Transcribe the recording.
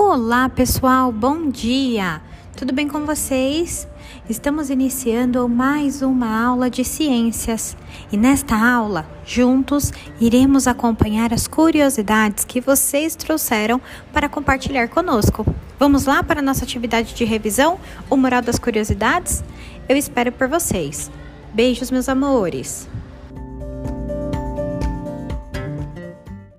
Olá, pessoal, bom dia! Tudo bem com vocês? Estamos iniciando mais uma aula de ciências e nesta aula, juntos, iremos acompanhar as curiosidades que vocês trouxeram para compartilhar conosco. Vamos lá para a nossa atividade de revisão, o mural das Curiosidades? Eu espero por vocês. Beijos, meus amores!